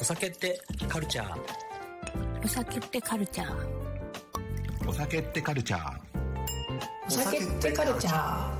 お酒ってカルチャー？お酒ってカルチャー。お酒ってカルチャー。お酒ってカルチャー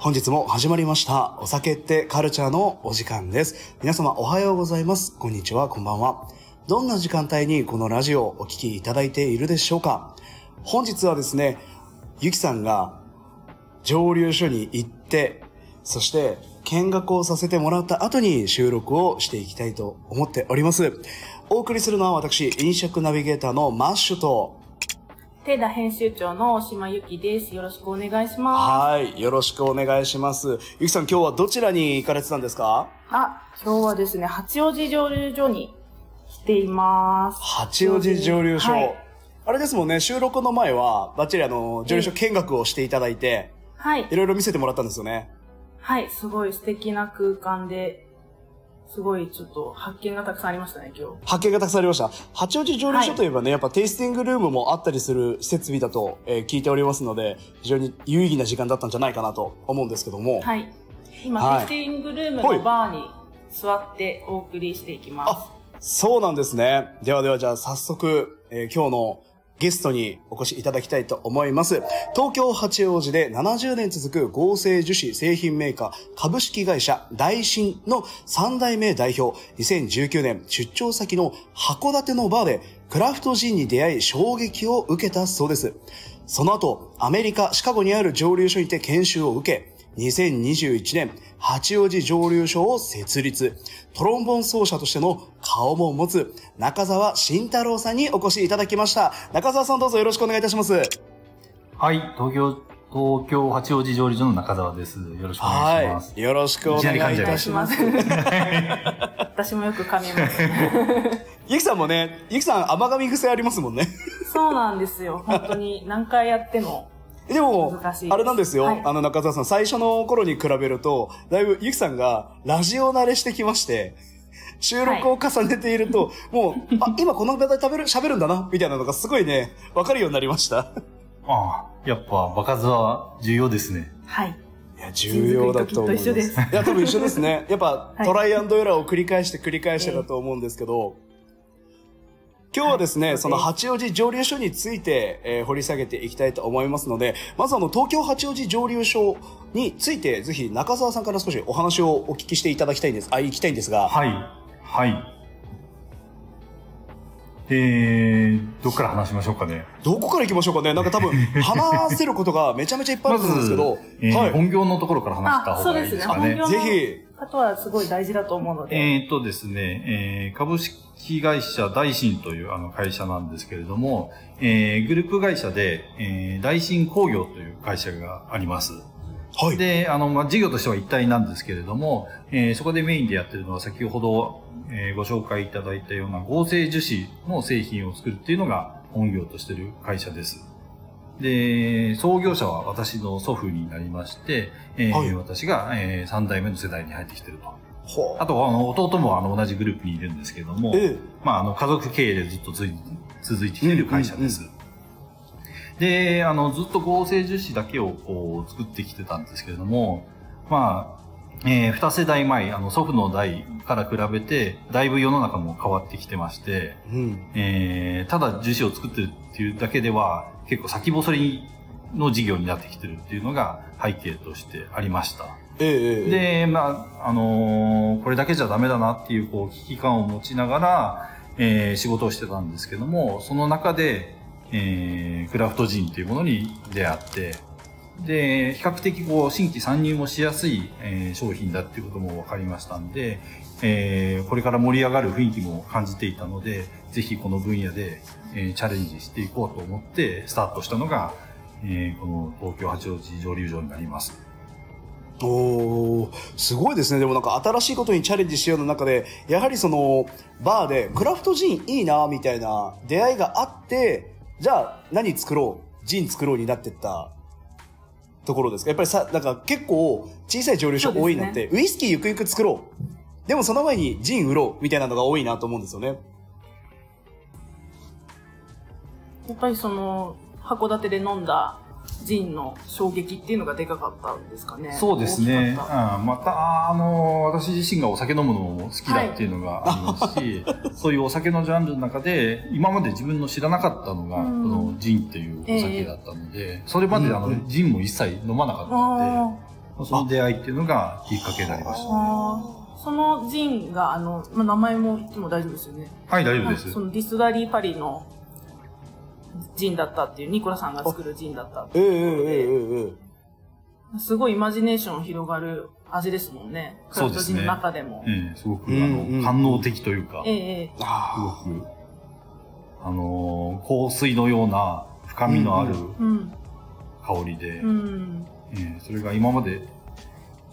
本日も始まりました。お酒ってカルチャーのお時間です。皆様おはようございます。こんにちは、こんばんは。どんな時間帯にこのラジオをお聞きいただいているでしょうか本日はですね、ゆきさんが蒸留所に行って、そして見学をさせてもらった後に収録をしていきたいと思っております。お送りするのは私、飲食ナビゲーターのマッシュと、テーダ編集長の大島由紀です。よろしくお願いしまはい。よろしくお願いします。ゆきさん、今日はどちらに行かれてたんですか？す。あ、今日はですね、八王子蒸留所に来ています。八王子蒸留所。はい。あれですもんね、収録の前は、バッチリあの、蒸留所見学をしていただいて、はいい。ろいろ見せてもらったんですよね。はい。すごい素敵な空間で、すごいちょっと発見がたくさんありましたね、今日。発見がたくさんありました。八王子蒸留所といえばね、やっぱテイスティングルームもあったりする設備だと、えー聞いておりますので、非常に有意義な時間だったんじゃないかなと思うんですけども。はい。今、はいテイスティングルームはいのバーに座ってお送りしていきます。あ、そうなんですね。ではではじゃあ早速、えー今日のゲストにお越しいただきたいと思います。東京八王子で70年続く合成樹脂製品メーカー株式会社大新の3代目代表、2019年出張先の函館のバーでクラフトジンに出会い衝撃を受けたそうです。その後、アメリカ・シカゴにある蒸留所にて研修を受け、2021年、八王子蒸留所を設立。トロンボン奏者としての顔も持つ中澤慎太郎さんにお越しいただきました。中澤さんどうぞよろしくお願いいたします。はい、東京、東京八王子蒸留所の中澤です。よろしくお願いします。はい。よろしくお願いいたしま。す。私もよく噛みます。ゆきさんもね、ゆきさん甘噛み癖ありますもんね。そうなんですよ。本当に何回やっても。でもあれなんですよ。はいあの中澤さん、最初の頃に比べると、だいぶゆきさんがラジオ慣れしてきまして、収録を重ねていると、もう、あ、今この場で食べる、喋るんだな、みたいなのがすごいね、わかるようになりました。ああ、やっぱ場数は重要ですね。はい。いや、重要だと思いますいや、多分一緒ですね。やっぱ、はいトライアンドエラーを繰り返して繰り返してだと思うんですけど、今日はですね、はいその八王子蒸留所について、えー掘り下げていきたいと思いますので、まずあの、東京八王子蒸留所について、ぜひ中澤さんから少しお話をお聞きしていただきたいんです。あ、行きたいんですが、はい、はい。えー、どっから話しましょうかね。どこから行きましょうかねなんか多分、話せることがめちゃめちゃいっぱいあると思うんですけど、えーはい。本業のところから話したあ、方そうでね。がいいですすかね。本業のぜひ、方はすごい大事だと思うので。えーとですね、えー株式会社大新というあの会社なんですけれども、えーグループ会社で、えー大新工業という会社があります。はい。で、あの、まあ、事業としては一体なんですけれども、えーそこでメインでやってるのは先ほど、えーご紹介いただいたような合成樹脂の製品を作るっていうのが本業としてる会社です。で、創業者は私の祖父になりまして、えーはい私が、え3代目の世代に入ってきてると。あと、あの、弟もあの同じグループにいるんですけども、ええまあ、あの、家族経営でずっとつい続いてきている会社です。で、あの、ずっと合成樹脂だけをこう作ってきてたんですけれども、まあ、えー二世代前、あの、祖父の代から比べて、だいぶ世の中も変わってきてまして、うん。えーただ樹脂を作ってるっていうだけでは、結構先細りの事業になってきてるっていうのが背景としてありました。ええええで、まあ、あのーこれだけじゃダメだなっていう、こう、危機感を持ちながら、えー仕事をしてたんですけども、その中で、えークラフトジンというものに出会って、で、比較的こう、新規参入もしやすい、えー商品だっていうことも分かりましたんで、えーこれから盛り上がる雰囲気も感じていたので、ぜひこの分野で、えーチャレンジしていこうと思ってスタートしたのが、えーこの東京八王子蒸留所になります。おーすごいですね。でもなんか新しいことにチャレンジしようの中で、やはりその、バーでクラフトジンいいな、みたいな出会いがあって、じゃあ何作ろうジン作ろうになってったところですか？やっぱりさ、なんか結構小さい蒸留所多いのって、ウイスキーゆくゆく作ろうっでもその前にジン売ろうみたいなのが多いなと思うんですよね。やっぱりその、函館で飲んだジンの衝撃っていうのがでかかったんですかね？そうですね。うん、また、あの、私自身がお酒飲むのも好きだっていうのがありますし、そういうお酒のジャンルの中で、今まで自分の知らなかったのが、うんこのジンっていうお酒だったので、それまであの、うんジンも一切飲まなかったあので、その出会いっていうのがきっかけになりました。ーあーそのジンが、あの、まあ、名前も言っても大丈夫ですよね。はい、大丈夫ですそ。のディストラリーパリのジンだったっていう、ニコラさんが作るジンだったっていうええええすごいイマジネーション広がる味ですもんね。クラフトジンの中でも。ええすごく、あうんうんの、官能的というか、えすあごく、あのー香水のような深みのあるうん。香りで、うん。ええそれが今まで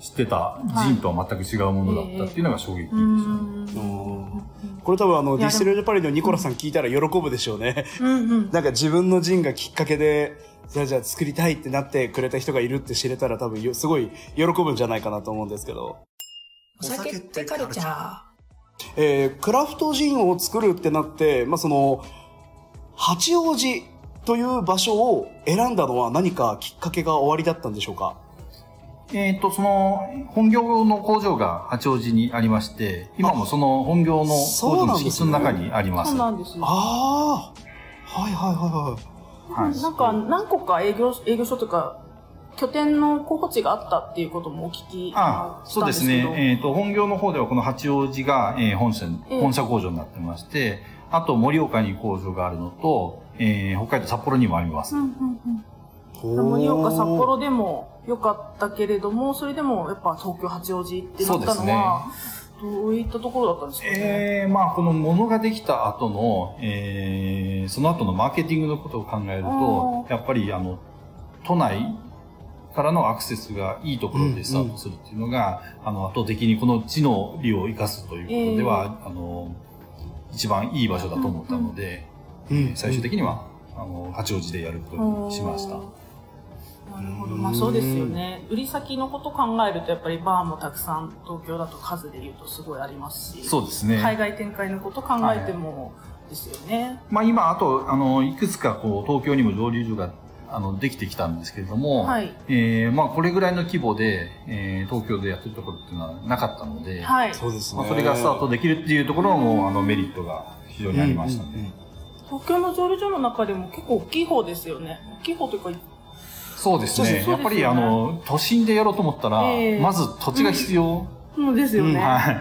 知ってたジンとは全く違うものだったっていうのが衝撃でした。うん。ーこれ多分あの、ディスティレルパリのニコラさん聞いたら喜ぶでしょうね。うんうん。なんか自分のジンがきっかけで、じゃあじゃあ作りたいってなってくれた人がいるって知れたら多分よすごい喜ぶんじゃないかなと思うんですけど。お酒ってカルチャー。えークラフトジンを作るってなって、まあ、その、八王子という場所を選んだのは何かきっかけが終わりだったんでしょうか？えっ、と、その、本業の工場が八王子にありまして、今もその本業の工場の敷地の中にあります。そうなんですよ。ああはいはいはいはい。はいなんか、何個か営業、営業所とか、拠点の候補地があったっていうこともお聞きあしそうです。ね。えっ、と、本業の方ではこの八王子が、えー本社、ええ本社工場になってまして、あと盛岡に工場があるのと、えー北海道札幌にもあります。うんうんうん。盛岡、札幌でも良かったけれども、それでもやっぱ東京、八王子ってなったのは、どういったところだったんですかね？えー、まあ、この物ができた後の、えー、その後のマーケティングのことを考えると、やっぱり、あの、都内からのアクセスがいいところでスタートするっていうのが、あの、圧倒的にこの地の利を生かすということでは、あの、一番いい場所だと思ったので、うん。最終的には、あの、八王子でやることにしました。なるほど。まあそうですよね。売り先のこと考えると、やっぱりバーもたくさん東京だと数で言うとすごいありますし、そうですね。海外展開のこと考えてもですよね。まあ今、あと、あの、いくつかこう、東京にも蒸留所が、あの、できてきたんですけれども、はい。えー、まあこれぐらいの規模で、えー、東京でやってるところっていうのはなかったので、はい。そうですね。まあそれがスタートできるっていうところも、あの、メリットが非常にありましたね。うんうんうん東京の蒸留所の中でも結構大きい方ですよね。大きい方というか、そうですね。すやっぱり、あの、都心でやろうと思ったら、ええまず土地が必要。そうですよね。は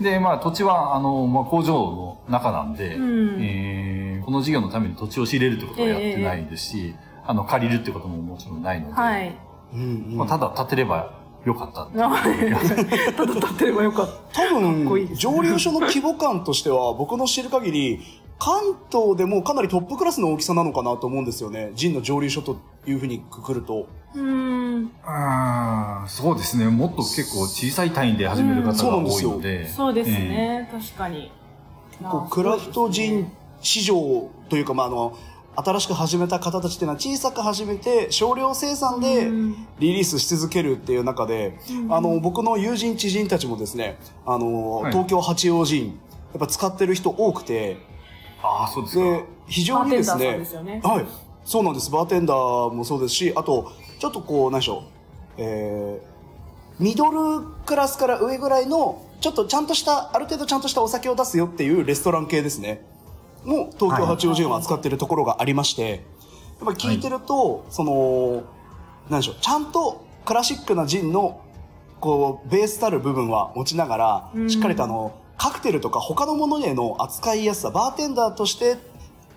い。で、まあ土地は、あの、まあ工場の中なんで、うんえーこの事業のために土地を仕入れるってことはやってないですし、あの、借りるってことももちろんないので、はい。うんうんまあ、ただ建てればよかった ただ立ってればよかった。多分、ですね蒸留所の規模感としては、僕の知る限り、関東でもかなりトップクラスの大きさなのかなと思うんですよね。ジンの蒸留所というふうにくくると。うーん。ああ、そうですね。もっと結構小さい単位で始める方が多いので。そうですね。確かに。こうクラフトジン市場というか、まあ、あの、新しく始めた方たちっていうのは小さく始めて少量生産でうんリリースし続けるっていう中で、あの、僕の友人知人たちもですね、あの、はい東京八王子、やっぱ使ってる人多くて、ああ、そうですか。で、非常にですバーテンダーさんねですよね、はい、そうなんです。バーテンダーもそうですし、あと、ちょっとこう、何でしょう、えー、ミドルクラスから上ぐらいの、ちょっとちゃんとした、ある程度ちゃんとしたお酒を出すよっていうレストラン系ですね。も東京八王子が扱ってるところがありまして、やっぱり聞いてると、その、何でしょう、ちゃんとクラシックなジンの、こう、ベースたる部分は持ちながら、うんしっかりとあの、カクテルとか他のものへの扱いやすさ、バーテンダーとして、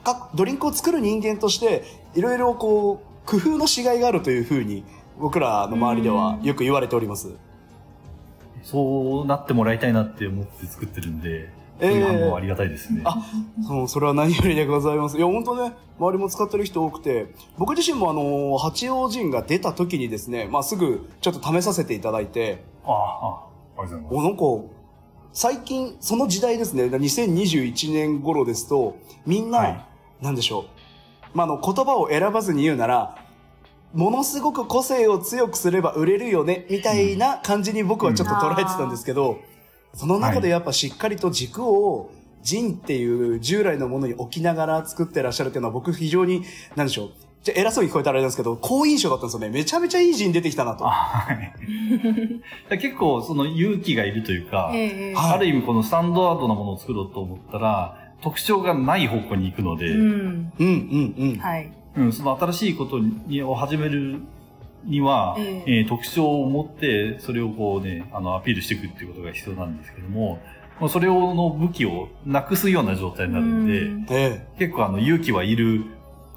かドリンクを作る人間として、いろいろこう、工夫のしがいがあるというふうに、僕らの周りではよく言われております。そうなってもらいたいなって思って作ってるんで、えありがたいですね。あそう、それは何よりでございます。いや、本当ね、周りも使ってる人多くて、僕自身もあの、八王子が出た時にですね、まあ、すぐちょっと試させていただいて、ああ、ありがとうございます。お、なんか、最近、その時代ですね、2021年頃ですと、みんな、はいなんでしょう。まあ、あの、言葉を選ばずに言うなら、ものすごく個性を強くすれば売れるよね、みたいな感じに僕はちょっと捉えてたんですけど、その中でやっぱしっかりと軸を、ジンっていう従来のものに置きながら作ってらっしゃるっていうのは僕非常に、なんでしょう。じゃ偉そうに聞こえたらあれですけど、好印象だったんですよね。めちゃめちゃいいジン出てきたなと。はい。結構その勇気がいるというか、ええはいある意味このスタンダードなものを作ろうと思ったら、特徴がない方向に行くので、うん。うんうんうん。はい。うん、その新しいことにを始めるには、ええー特徴を持って、それをこうね、あの、アピールしていくっていうことが必要なんですけども、もうそれをの武器をなくすような状態になるんで、うんえ結構あの、勇気はいる、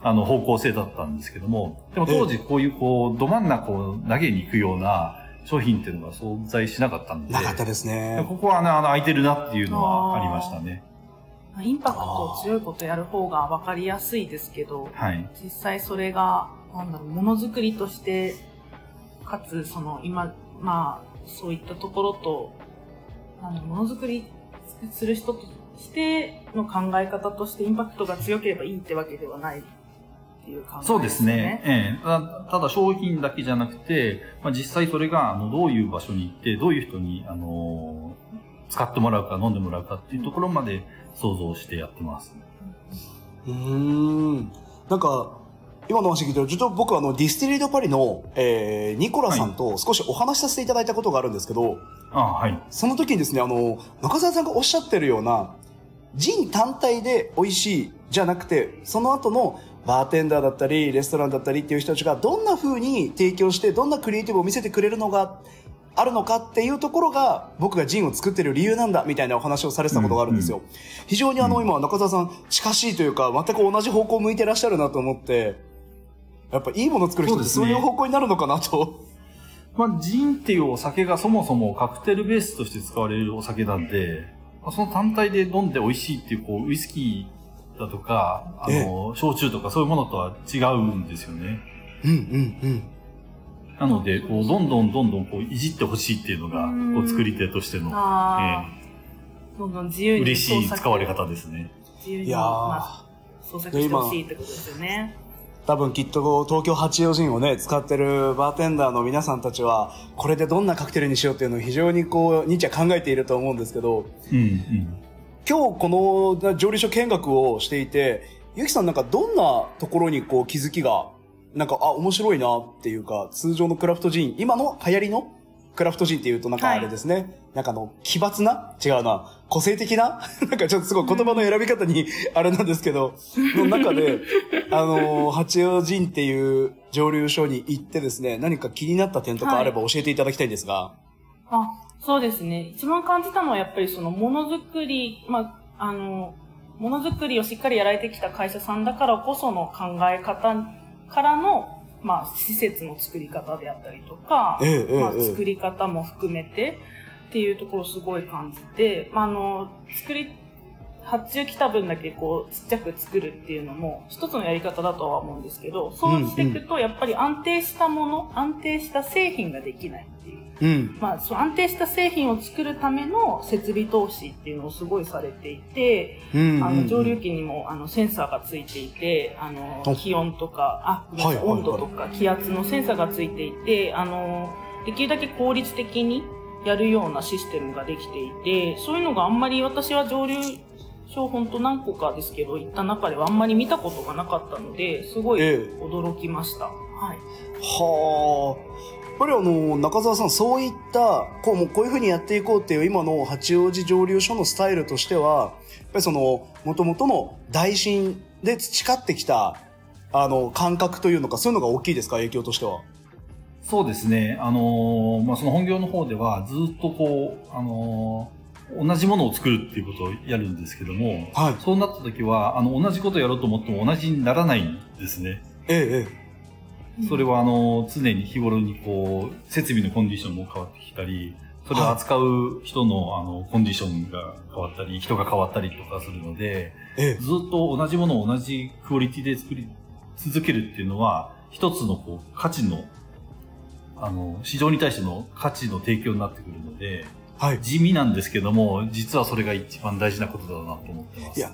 あの、方向性だったんですけども、でも当時こういうこう、ど真ん中を投げに行くような商品っていうのが存在しなかったんえで、なかったですでね。ここはね、あの、空いてるなっていうのはありましたね。インパクト強いことやる方が分かりやすいですけど、はい。実際それが、なんだろう、ものづくりとして、かつ、その、今、まあ、そういったところと、なんだろう、ものづくりする人としての考え方としてインパクトが強ければいいってわけではないっていう考えそうですね。。ええたただ商品だけじゃなくて、まあ、実際それが、あの、どういう場所に行って、どういう人に、あの使ってもらうか飲んでもらうかっていうところまで想像してやってます。うーん。なんか、今の話聞いてると、ちょっと僕あの、ディスティリードパリの、えー、ニコラさんと少しお話しさせていただいたことがあるんですけど、あはい。その時にですね、あの、中澤さんがおっしゃってるような、ジン単体で美味しいじゃなくて、その後のバーテンダーだったり、レストランだったりっていう人たちがどんな風に提供して、どんなクリエイティブを見せてくれるのがあるのかっていうところが、僕がジンを作ってる理由なんだ、みたいなお話をされてたことがあるんですよ。非常にあの、うん今、中澤さん、近しいというか、全く同じ方向を向いてらっしゃるなと思って、やっぱいいものを作る人ってそうういう方向になるのかなと。まあ、ジンっていうお酒がそもそもカクテルベースとして使われるお酒なんで、まあその単体で飲んで美味しいっていう、こう、ウイスキーだとか、あの、焼酎とかそういうものとは違うんですよね。うんうんうん。なので、こう、どんどんどんどんこう、いじってほしいっていうのが、うんこう、作り手としての、ああ、どんどん自由にえー嬉しい使われ方ですね。自由に、いやーまあ、創作してほしいってことですよね。多分きっと東京八王子をね、使ってるバーテンダーの皆さんたちは、これでどんなカクテルにしようっていうのを非常にこう、日夜考えていると思うんですけど、うん、うん。今日この蒸留所見学をしていて、ゆきさんなんかどんなところにこう気づきが、なんか、あ、面白いなっていうか、通常のクラフトジン、今の流行りのクラフトジンっていうとなんかあれですね、なんかあの、奇抜な違うな、個性的な なんかちょっとすごい言葉の選び方にあれなんですけど、の中で、あのー、八王子っていう蒸留所に行ってですね、何か気になった点とかあれば教えていただきたいんですが。あ、そうですね。一番感じたのはやっぱりそのものづくり、まあ、あの、ものづくりをしっかりやられてきた会社さんだからこその考え方からの、まあ、施設の作り方であったりとか、ええええまあ、ええ作り方も含めてっていうところをすごい感じて、まあ、あの、作り、発注来た分だけこう、ちっちゃく作るっていうのも一つのやり方だとは思うんですけど、そうしていくと、やっぱり安定したもの、安定した製品ができないっていう。うん。まあ、そう安定した製品を作るための設備投資っていうのをすごいされていて、うん。あの、蒸留器。機にも、あの、センサーがついていて、あのお、気温とか、あ、はいはいはい温度とか気圧のセンサーがついていて、あの、できるだけ効率的にやるようなシステムができていて、そういうのがあんまり私は蒸留所本当何個かですけど、行った中ではあんまり見たことがなかったので、すごいええ驚きました。はい。はあ。やっぱりあの、中澤さん、そういった、こう、もうこういうふうにやっていこうっていう今の八王子蒸留所のスタイルとしては、やっぱりその、元々の大震で培ってきた、あの、感覚というのか、そういうのが大きいですか、影響としては。そうですね。あのーまあ、その本業の方ではずっとこう、あのー同じものを作るっていうことをやるんですけども、はい。そうなった時は、あの、同じことをやろうと思っても同じにならないんですね。ええ、えそれはあの、常に日頃にこう、設備のコンディションも変わってきたり、それを扱う人のあの、コンディションが変わったり、人が変わったりとかするので、え、えずっと同じものを同じクオリティで作り続けるっていうのは、一つのこう、価値の、あの、市場に対しての価値の提供になってくるので、え。はい。地味なんですけども、実はそれが一番大事なことだなと思ってます。いや、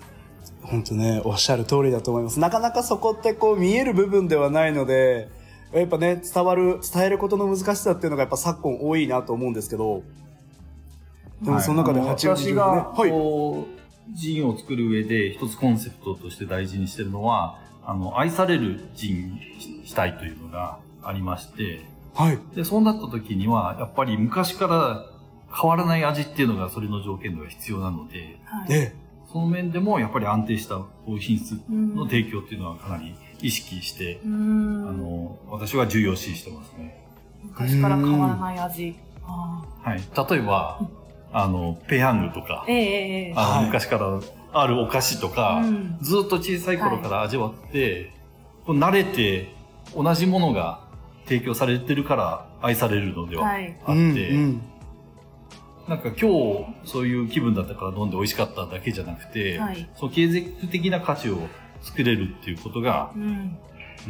本当ね、おっしゃる通りだと思います。なかなかそこってこう見える部分ではないので、やっぱね、伝わる、伝えることの難しさっていうのがやっぱ昨今多いなと思うんですけど、でもその中ではい八王子私が、はい。こう、ジンを作る上で一つコンセプトとして大事にしてるのは、あの、愛されるジンにしたいというのがありまして、はい。で、そうなった時には、やっぱり昔から変わらない味っていうのがそれの条件では必要なので、はい。ね。その面でもやっぱり安定した品質うんの提供っていうのはかなり意識して、うあん。の、私は重要視してますね。昔から変わらない味。あはい。例えば、あの、ペヤングとかー、ええええあの、はい昔からあるお菓子とか、うんずっと小さい頃から味わって、こう慣れて同じものが提供されてるから愛されるのではあって、はいうんうんなんか今日そういう気分だったから飲んで美味しかっただけじゃなくて、はい。その継続的な価値を作れるっていうことがうん。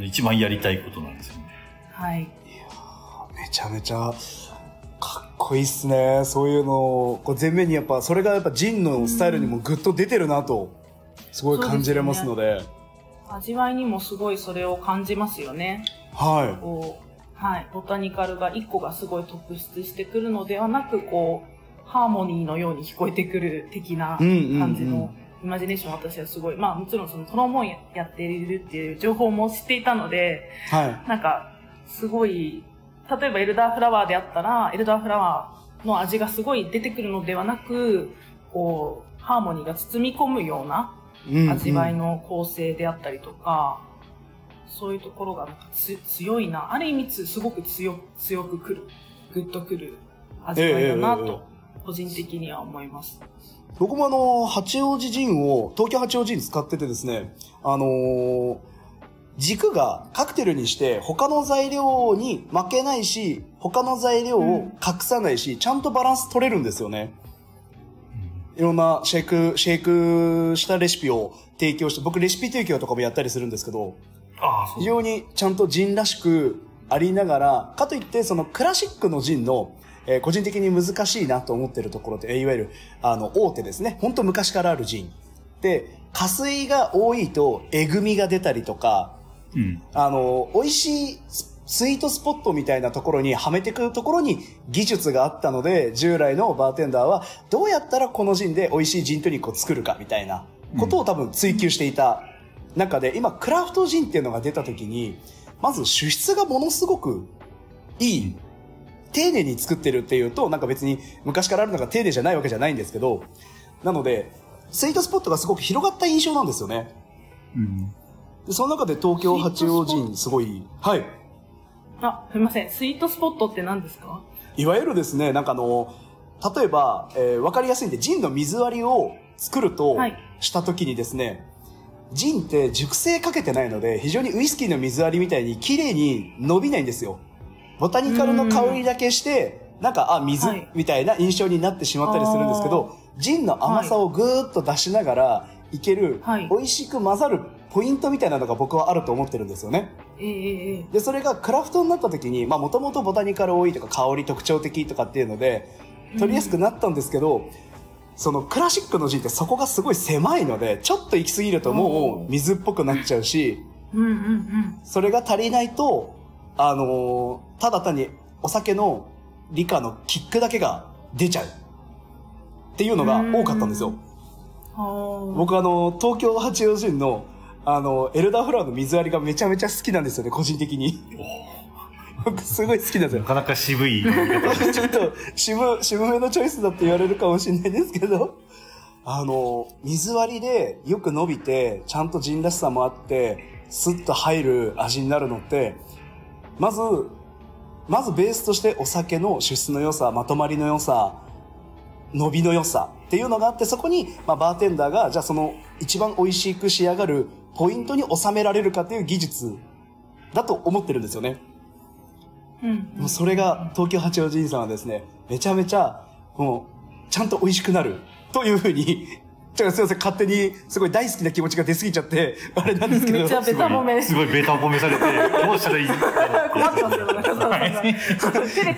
一番やりたいことなんですよね。はい。めちゃめちゃかっこいいっすね。そういうのを、こう前面にやっぱ、それがやっぱジンのスタイルにもぐっと出てるなと、すごい感じれますので。味わいにもすごいそれを感じますよね。はこう、はい。ボタニカルが一個がすごい特出してくるのではなく、こう、ハーモニーのように聞こえてくる的なうんうんうん感じのイマジネーションを私はすごい、まあもちろんそのトロンボーンややっているっていう情報も知っていたので、い。はい。なんか、すごい、例えばエルダーフラワーであったら、エルダーフラワーの味がすごい出てくるのではなく、こう、ハーモニーが包み込むようなうんうん味わいの構成であったりとか、そういうところがなんかつ強いな。ある意味つすごく強強くくる、グッとくる味わいだなと、個人的には思います。僕もあの、八王子ジンを、東京八王子ジン使っててですね、あのー軸がカクテルにして他の材料に負けないし、他の材料を隠さないし、ちゃんとバランス取れるんですよね。いろんなシェイク、シェイクしたレシピを提供して、僕レシピ提供とかもやったりするんですけど、非常にちゃんとジンらしくありながら、かといってそのクラシックのジンの、えー個人的に難しいなと思ってるところって、えーいわゆる、あの、大手ですね。本当昔からあるジン。で、加水が多いと、えぐみが出たりとか、うん。あの、美味しいススイートスポットみたいなところにはめてくるところに技術があったので、従来のバーテンダーはどうやったらこのジンで美味しいジントニックを作るかみたいなことを多分追求していた中で、今クラフトジンっていうのが出た時に、まず主質がものすごくいい。丁寧に作ってるっていうと、なんか別に昔からあるのが丁寧じゃないわけじゃないんですけど、なので、スイートスポットがすごく広がった印象なんですよね。うん。でその中で東京八王子すごい、はい。あ、すみません。スイートスポットって何ですか？いわゆるですね、なんかあの、例えば、えーわかりやすいんで、ジンの水割りを作るとはいした時にですね、ジンって熟成かけてないので、非常にウイスキーの水割りみたいに綺麗に伸びないんですよ。ボタニカルの香りだけして、なんか、あ、水はい。みたいな印象になってしまったりするんですけど、ジンの甘さをぐーっと出しながらいける、はい。美味しく混ざるポイントみたいなのが僕はあると思ってるんですよね。で、それがクラフトになった時に、まあもともとボタニカル多いとか香り特徴的とかっていうので、取りやすくなったんですけど、そのクラシックのジンってそこがすごい狭いので、ちょっと行き過ぎるともう水っぽくなっちゃうし、うんうんうん。それが足りないと、あのーただ単にお酒の理科のキックだけが出ちゃう。っていうのが多かったんですよ。はあ。僕あの、東京八王子の、あの、エルダーフラワーの水割りがめちゃめちゃ好きなんですよね、個人的に。僕すごい好きなんですよな。かなか渋いちょっと渋、渋めのチョイスだって言われるかもしれないですけど、あの、水割りでよく伸びて、ちゃんとジンらしさもあって、スッと入る味になるのって、まず、まずベースとしてお酒の主質の良さ、まとまりの良さ、伸びの良さっていうのがあって、そこに、まあ、バーテンダーが、じゃあその一番美味しく仕上がるポイントに収められるかっていう技術だと思ってるんですよね。うんもうそれが東京八王子さんはですね、めちゃめちゃ、もう、ちゃんと美味しくなる。というふうに、ちょっとすいません、勝手にすごい大好きな気持ちが出過ぎちゃって、あれなんですけど。めっちゃベタ褒めですす。ごいベタ褒めされて、どうしたらいい困ってますよ、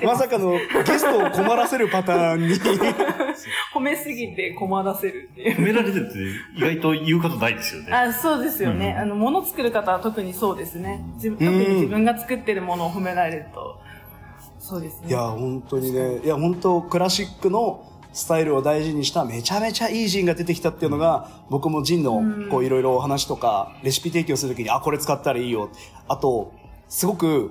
まさかのゲストを困らせるパターンに。褒めすぎて困らせるっていう。褒められてるって意外と言うことないですよね。あそうですよね。うんあの、物作る方は特にそうですね。自分特に自分が作ってるものを褒められると、そうですね。いや、本当にね、いや、本当クラシックのスタイルを大事にしためちゃめちゃいいジンが出てきたっていうのが、僕もジンのこういろいろお話とか、レシピ提供するときに、あ、これ使ったらいいよ。あと、すごく、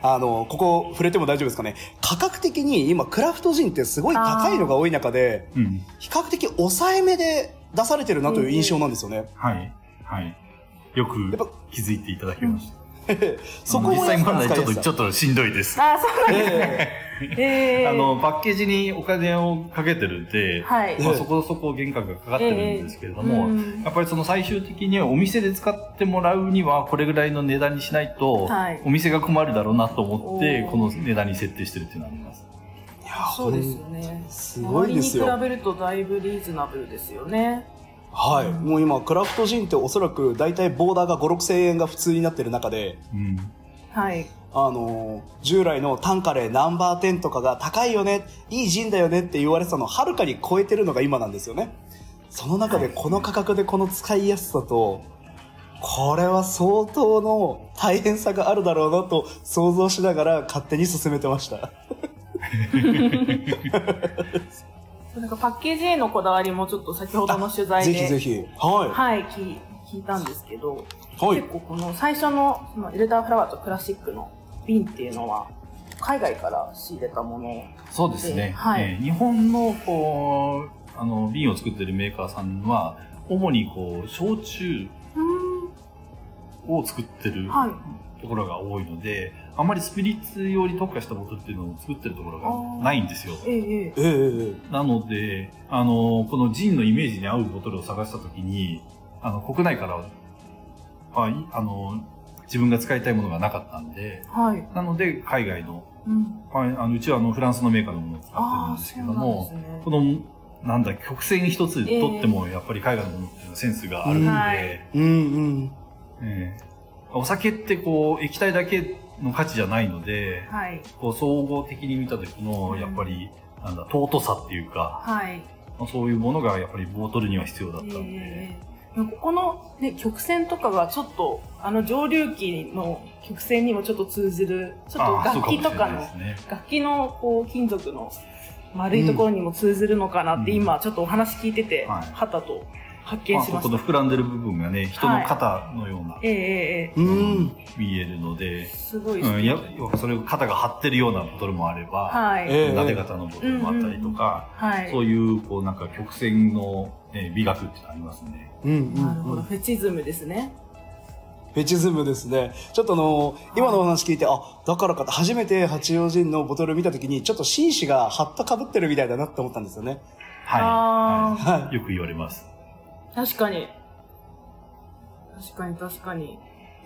あの、ここ触れても大丈夫ですかね。価格的に今、クラフトジンってすごい高いのが多い中で、うん。比較的抑えめで出されてるなという印象なんですよね。はい。はい。よくやっぱ気づいていただきました。そこも実際やっぱ問題ちょっと、ちょっとしんどいです。あ、そうなんですね。えええ あの、パッケージにお金をかけてるんで、はいまあ、そこそこ原価がかかってるんですけれども、ええうんやっぱりその最終的にはお店で使ってもらうにはこれぐらいの値段にしないと、はいお店が困るだろうなと思ってこの値段に設定してるっていうのはあります。いやそうですよね。すごいですよに比べるとだいぶリーズナブルですよね。はい。もう今、クラフトジンっておそらく大体ボーダーが5、6千円が普通になってる中で、うん。はい。あのー従来のタンカレーナンバー10とかが高いよね、いいジンだよねって言われてたのをはるかに超えてるのが今なんですよね。その中でこの価格でこの使いやすさと、これは相当の大変さがあるだろうなと想像しながら勝手に進めてました。なんかパッケージへのこだわりもちょっと先ほどの取材で。ぜひぜひ。ははい、聞聞いたんですけど、結。構この最初のそのエルダーフラワーとクラシックの瓶っていうのは、海外から仕入れたものそうですね。はいえー日本の、こう、あの、瓶を作ってるメーカーさんは、主にこう、焼酎を作ってるはい。ところが多いので、あまりスピリッツ用に特化したボトルっていうのを作ってるところがないんですよ。ええなので、あの、このジンのイメージに合うボトルを探したときに、あの、国内からは、あいあの、自分が使いたいものがなかったんで、はい。なので、海外の、うん。はいあのうちはあの、フランスのメーカーのものを使ってるああ、んですけどもす、ね。この、なんだ、曲線一つ取っても、やっぱり海外のものっていうのはセンスがあるので、うんはいえう。えお酒ってこう、液体だけの価値じゃないので、はい。こう、総合的に見た時の、やっぱり、なんだ、尊さっていうか、はい。まあそういうものがやっぱりボトルには必要だったんで、ええここの、ね、曲線とかがちょっと、あの上流期の曲線にもちょっと通ずる、ちょっと楽器とかのもしれない、ですね。楽器のこう金属の丸いところにも通ずるのかなって、うん今ちょっとお話聞いてて、はいはたと発まあ、見しました。ここの膨らんでる部分がね、人の肩のような、えええええうん。見えるのでえ、すごいうん、やそれを肩が張ってるようなボトルもあれば、はい。ええなで型のボトルもあったりとか、はい。そういう、こう、なんか曲線の、えー美学っていうのありますね。うんうんなるほど、うん。フェチズムですね。フェチズムですね。ちょっとあの、今のお話聞いて、あ、だからかって、初めて八王子のボトル見たときに、ちょっと紳士がハット被ってるみたいだなって思ったんですよね。は。あはいよく言われます。確かに。確かに確かに。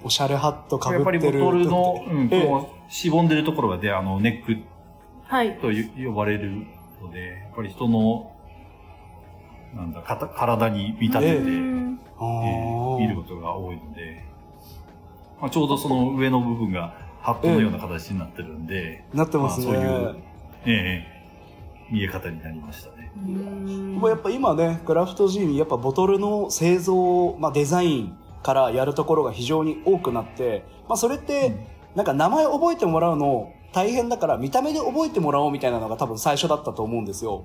おしゃれハット被やっぱりボってる。トルの、うん、ええこう、しぼんでるところがで、あの、ネックはい。呼ばれるので、やっぱり人の、なんだ、かた体に見立てて、ええうんあえーー見ることが多いので、まあ、ちょうどその上の部分がハットのような形になってるんで、なってますね。まあそういうええ見え方になりましたね。うんもうやっぱ今ね、クラフトジン、やっぱボトルの製造、まあデザインからやるところが非常に多くなって、まあそれって、なんか名前覚えてもらうの大変だから見た目で覚えてもらおうみたいなのが多分最初だったと思うんですよ。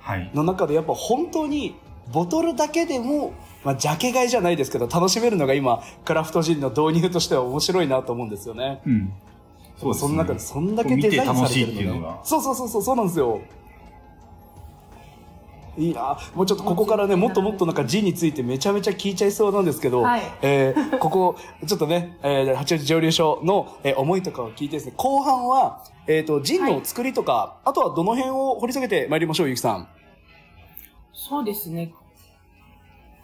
はい。の中でやっぱ本当にボトルだけでも、まあ、ジャケ買いじゃないですけど楽しめるのが今クラフトジンの導入としては面白いなと思うんですよね。うん。そうですね。その中でそんだけデザインされてる見て楽しいってのねいうのが。そうそうそうそうそうなんですよ。いいなもうちょっとここからねもっともっとなんかジンについてめちゃめちゃ聞いちゃいそうなんですけど、はいえーここちょっとね、えー、八王子蒸留所の、えー思いとかを聞いてですね後半は、えー、とジンの作りとか、あとはどの辺を掘り下げてまいりましょうゆきさん？そうですね。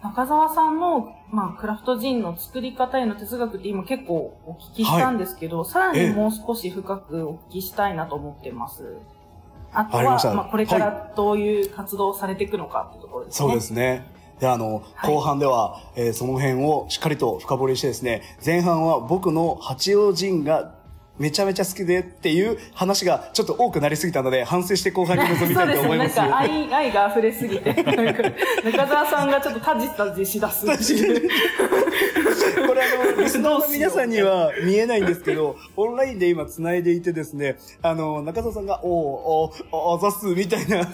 中澤さんの、まあ、クラフトジンの作り方への哲学って今結構お聞きしたんですけど、さらにもう少し深くお聞きしたいなと思ってます。あとは、ままあ、これからどういう活動をされていくのかってところですね。そうですね。で、あの、はい後半では、えーその辺をしっかりと深掘りしてですね、前半は僕の八王子がめちゃめちゃ好きでっていう話がちょっと多くなりすぎたので、反省して後半に臨みたいと思います。そうですね。なんか愛、愛が溢れすぎて、中澤さんがちょっとタジタジしだす。これあの、リスナーの皆さんには見えないんですけど、オンラインで今繋いでいてですね、あの、中澤さんが、おーおーおーざっす、みたいな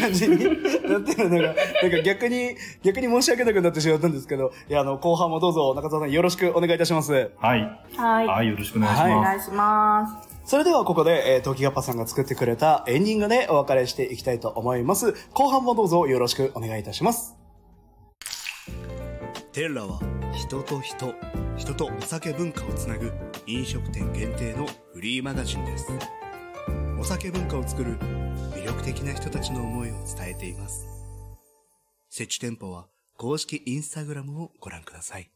感じになってるのが、なんか逆に、逆に申し訳なくなってしまったんですけど、いや、あの、後半もどうぞ中澤さんよろしくお願いいたします。はい。はい。はい、よろしくお願いしはます。お願いします。それではここで、えー、トキガッパさんが作ってくれたエンディングでお別れしていきたいと思います。後半もどうぞよろしくお願いいたします。テッラは人と人、人とお酒文化をつなぐ飲食店限定のフリーマガジンです。お酒文化を作る魅力的な人たちの思いを伝えています。設置店舗は公式インスタグラムをご覧ください。